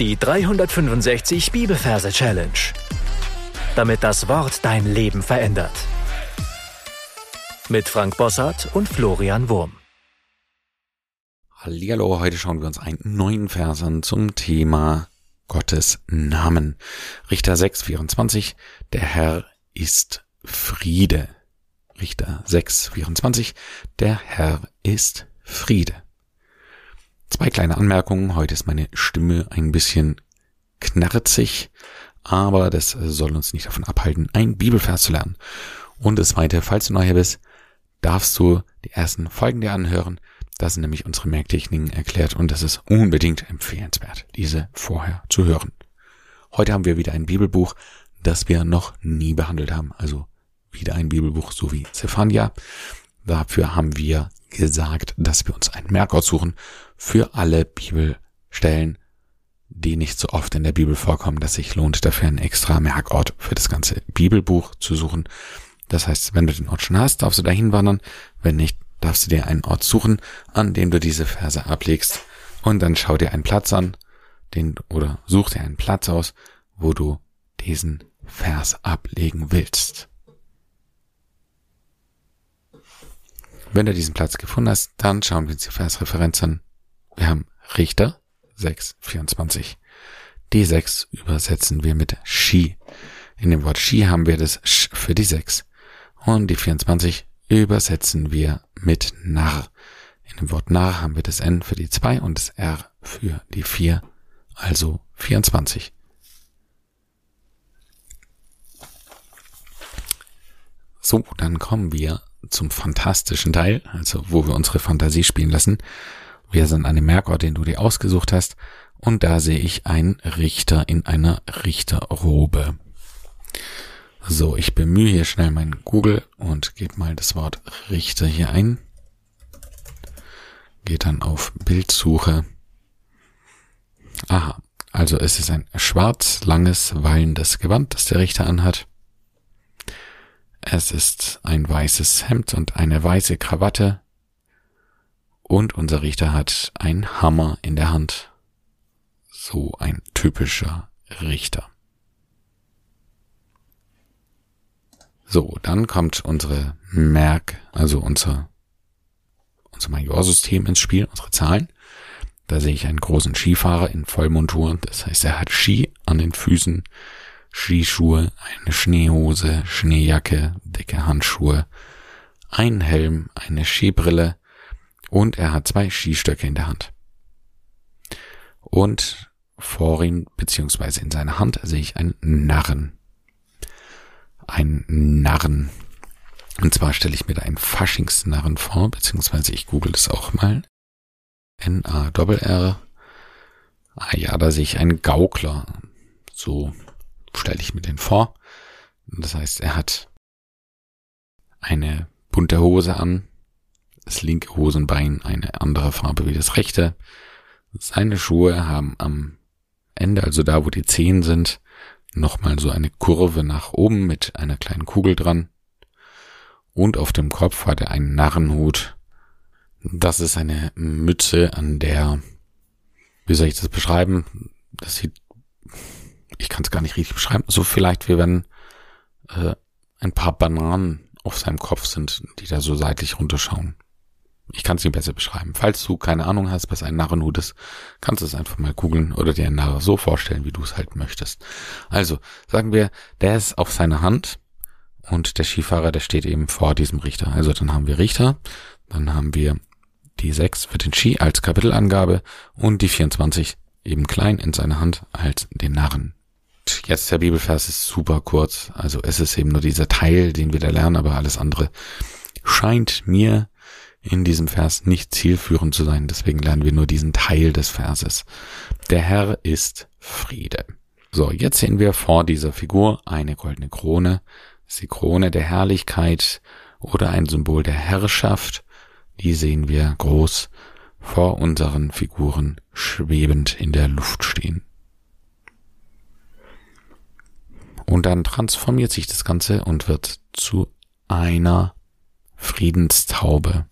Die 365 Bibelverse Challenge. Damit das Wort dein Leben verändert. Mit Frank Bossart und Florian Wurm. Hallihallo, heute schauen wir uns einen neuen Vers an zum Thema Gottes Namen. Richter 6, 24. Der Herr ist Friede. Richter 6, 24. Der Herr ist Friede. Zwei kleine Anmerkungen. Heute ist meine Stimme ein bisschen knarzig, aber das soll uns nicht davon abhalten, ein Bibelvers zu lernen. Und das zweite, falls du neu hier bist, darfst du die ersten Folgen dir anhören. Das sind nämlich unsere Merktechniken erklärt und das ist unbedingt empfehlenswert, diese vorher zu hören. Heute haben wir wieder ein Bibelbuch, das wir noch nie behandelt haben. Also wieder ein Bibelbuch, so wie Zephania. Dafür haben wir gesagt, dass wir uns einen Merkort suchen für alle Bibelstellen, die nicht so oft in der Bibel vorkommen, dass sich lohnt, dafür einen extra Merkort für das ganze Bibelbuch zu suchen. Das heißt, wenn du den Ort schon hast, darfst du dahin wandern. Wenn nicht, darfst du dir einen Ort suchen, an dem du diese Verse ablegst. Und dann schau dir einen Platz an, den, oder such dir einen Platz aus, wo du diesen Vers ablegen willst. Wenn du diesen Platz gefunden hast, dann schauen wir uns die Versreferenz an. Wir haben Richter 6, 24. Die 6 übersetzen wir mit Shi. In dem Wort Shi haben wir das Sch für die 6. Und die 24 übersetzen wir mit Narr. In dem Wort Narr haben wir das N für die 2 und das R für die 4, also 24. So, dann kommen wir zum fantastischen Teil, also wo wir unsere Fantasie spielen lassen. Wir sind an dem Merkort, den du dir ausgesucht hast, und da sehe ich einen Richter in einer Richterrobe. So, ich bemühe hier schnell meinen Google und gebe mal das Wort Richter hier ein. Geht dann auf Bildsuche. Aha, also es ist ein schwarz, langes, wallendes Gewand, das der Richter anhat. Es ist ein weißes Hemd und eine weiße Krawatte. Und unser Richter hat einen Hammer in der Hand. So ein typischer Richter. So, dann kommt unsere Merk, also unser, unser Majorsystem ins Spiel, unsere Zahlen. Da sehe ich einen großen Skifahrer in Vollmontur. Das heißt, er hat Ski an den Füßen, Skischuhe, eine Schneehose, Schneejacke, dicke Handschuhe, ein Helm, eine Skibrille und er hat zwei Skistöcke in der Hand. Und vor ihm, beziehungsweise in seiner Hand, sehe ich einen Narren. Ein Narren. Und zwar stelle ich mir da einen Faschingsnarren vor, beziehungsweise ich google das auch mal. N-A-R-R. Ah ja, da sehe ich einen Gaukler. So stelle ich mir den vor. Das heißt, er hat eine bunte Hose an, das linke Hosenbein eine andere Farbe wie das rechte. Seine Schuhe haben am Ende, also da, wo die Zehen sind, nochmal so eine Kurve nach oben mit einer kleinen Kugel dran. Und auf dem Kopf hat er einen Narrenhut. Das ist eine Mütze, an der, wie soll ich das beschreiben? Das sieht ich kann es gar nicht richtig beschreiben, so vielleicht wie wenn äh, ein paar Bananen auf seinem Kopf sind, die da so seitlich runterschauen. Ich kann es nicht besser beschreiben. Falls du keine Ahnung hast, was ein Narrenhut ist, kannst du es einfach mal googeln oder dir einen Narr so vorstellen, wie du es halt möchtest. Also, sagen wir, der ist auf seiner Hand und der Skifahrer, der steht eben vor diesem Richter. Also dann haben wir Richter, dann haben wir die 6 für den Ski als Kapitelangabe und die 24 eben klein in seiner Hand als den Narren jetzt der Bibelvers ist super kurz. Also es ist eben nur dieser Teil, den wir da lernen, aber alles andere scheint mir in diesem Vers nicht zielführend zu sein. Deswegen lernen wir nur diesen Teil des Verses. Der Herr ist Friede. So, jetzt sehen wir vor dieser Figur eine goldene Krone. Das ist die Krone der Herrlichkeit oder ein Symbol der Herrschaft. Die sehen wir groß vor unseren Figuren schwebend in der Luft stehen. Und dann transformiert sich das Ganze und wird zu einer Friedenstaube.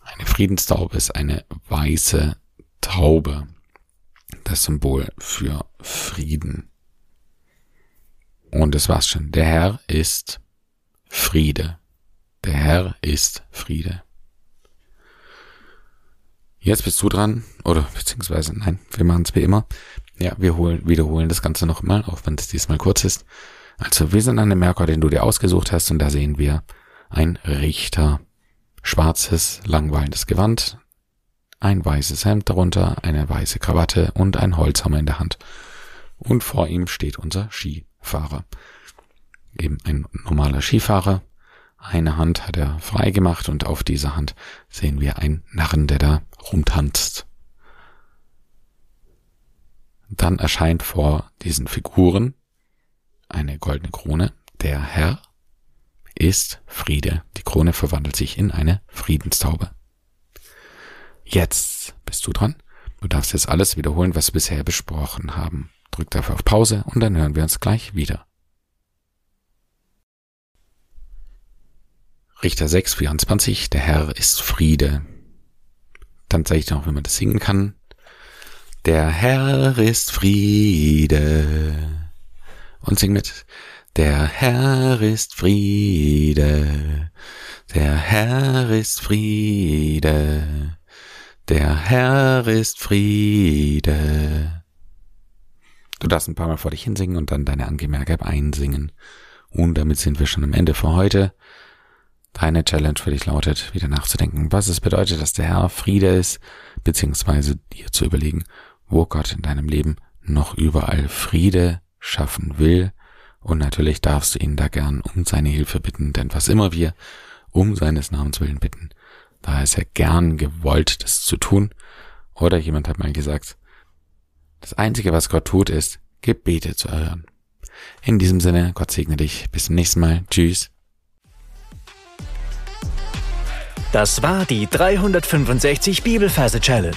Eine Friedenstaube ist eine weiße Taube. das Symbol für Frieden. Und das war's schon. Der Herr ist Friede. Der Herr ist Friede. Jetzt bist du dran, oder beziehungsweise nein, wir machen es wie immer. Ja, wir holen, wiederholen das Ganze nochmal, auch wenn es diesmal kurz ist. Also wir sind an dem Merkur, den du dir ausgesucht hast, und da sehen wir ein Richter. Schwarzes, langweilendes Gewand, ein weißes Hemd darunter, eine weiße Krawatte und ein Holzhammer in der Hand. Und vor ihm steht unser Skifahrer. Eben ein normaler Skifahrer. Eine Hand hat er frei gemacht und auf dieser Hand sehen wir einen Narren, der da rumtanzt. Dann erscheint vor diesen Figuren eine goldene Krone. Der Herr ist Friede. Die Krone verwandelt sich in eine Friedenstaube. Jetzt bist du dran. Du darfst jetzt alles wiederholen, was wir bisher besprochen haben. Drück dafür auf Pause und dann hören wir uns gleich wieder. Richter 6, 24, der Herr ist Friede. Dann zeige ich dir noch, wie man das singen kann. Der Herr ist Friede. Und sing mit. Der Herr ist Friede. Der Herr ist Friede. Der Herr ist Friede. Du darfst ein paar Mal vor dich hinsingen und dann deine Angemerke einsingen. Und damit sind wir schon am Ende für heute. Deine Challenge für dich lautet, wieder nachzudenken, was es bedeutet, dass der Herr Friede ist, beziehungsweise dir zu überlegen, wo Gott in deinem Leben noch überall Friede schaffen will. Und natürlich darfst du ihn da gern um seine Hilfe bitten, denn was immer wir um seines Namens willen bitten, da ist er gern gewollt, das zu tun. Oder jemand hat mal gesagt, das Einzige, was Gott tut, ist, Gebete zu erhören. In diesem Sinne, Gott segne dich. Bis zum nächsten Mal. Tschüss. Das war die 365 Bibelferse Challenge.